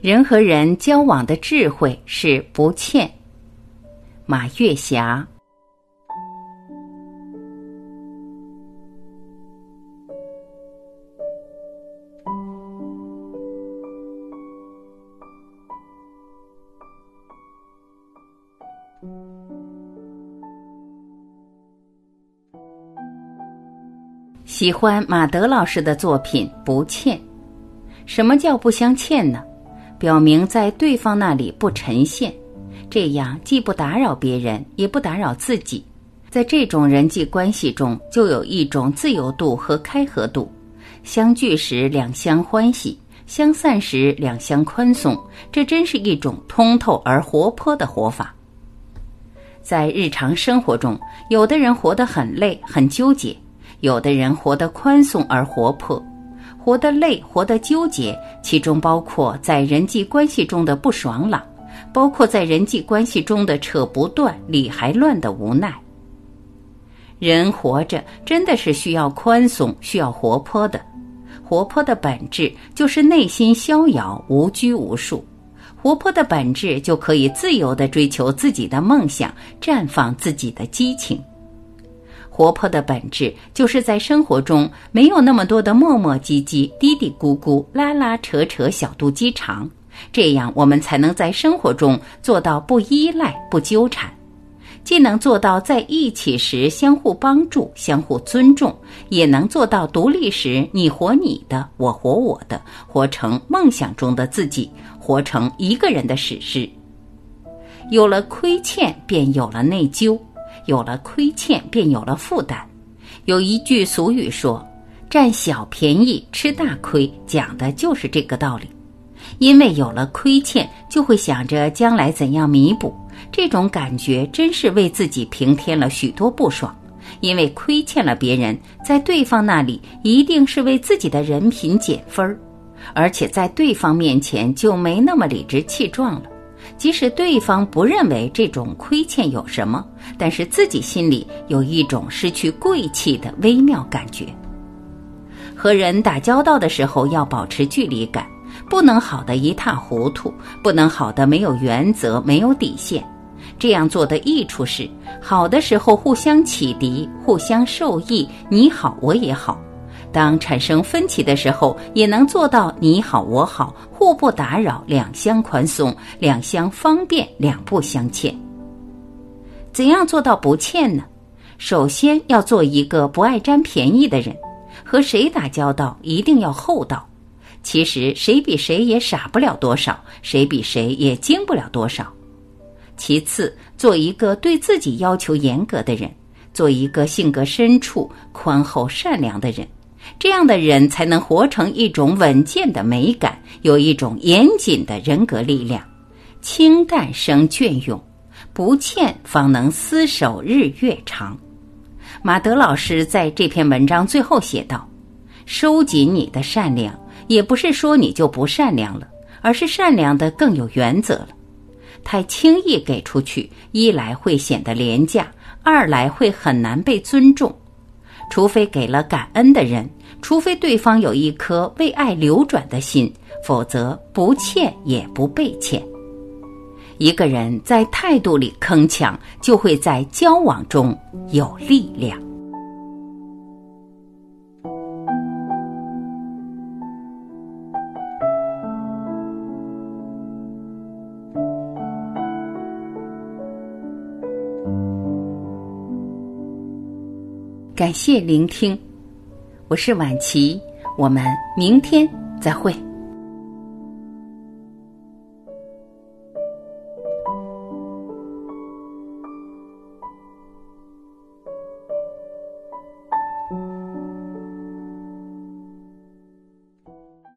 人和人交往的智慧是不欠。马月霞。喜欢马德老师的作品《不欠》。什么叫不相欠呢？表明在对方那里不呈现，这样既不打扰别人，也不打扰自己。在这种人际关系中，就有一种自由度和开合度。相聚时两相欢喜，相散时两相宽松。这真是一种通透而活泼的活法。在日常生活中，有的人活得很累，很纠结。有的人活得宽松而活泼，活得累，活得纠结，其中包括在人际关系中的不爽朗，包括在人际关系中的扯不断、理还乱的无奈。人活着真的是需要宽松，需要活泼的。活泼的本质就是内心逍遥、无拘无束。活泼的本质就可以自由地追求自己的梦想，绽放自己的激情。活泼的本质，就是在生活中没有那么多的磨磨唧唧、嘀嘀咕咕、拉拉扯扯、小肚鸡肠，这样我们才能在生活中做到不依赖、不纠缠，既能做到在一起时相互帮助、相互尊重，也能做到独立时你活你的，我活我的，活成梦想中的自己，活成一个人的史诗。有了亏欠，便有了内疚。有了亏欠，便有了负担。有一句俗语说：“占小便宜吃大亏”，讲的就是这个道理。因为有了亏欠，就会想着将来怎样弥补，这种感觉真是为自己平添了许多不爽。因为亏欠了别人，在对方那里一定是为自己的人品减分儿，而且在对方面前就没那么理直气壮了。即使对方不认为这种亏欠有什么，但是自己心里有一种失去贵气的微妙感觉。和人打交道的时候要保持距离感，不能好的一塌糊涂，不能好的没有原则、没有底线。这样做的益处是，好的时候互相启迪，互相受益，你好我也好。当产生分歧的时候，也能做到你好我好，互不打扰，两相宽松，两相方便，两不相欠。怎样做到不欠呢？首先要做一个不爱占便宜的人，和谁打交道一定要厚道。其实谁比谁也傻不了多少，谁比谁也精不了多少。其次，做一个对自己要求严格的人，做一个性格深处、宽厚善良的人。这样的人才能活成一种稳健的美感，有一种严谨的人格力量。清淡生隽永，不欠方能厮守日月长。马德老师在这篇文章最后写道：“收紧你的善良，也不是说你就不善良了，而是善良的更有原则了。太轻易给出去，一来会显得廉价，二来会很难被尊重。”除非给了感恩的人，除非对方有一颗为爱流转的心，否则不欠也不被欠。一个人在态度里铿锵，就会在交往中有力量。感谢聆听，我是晚琪，我们明天再会。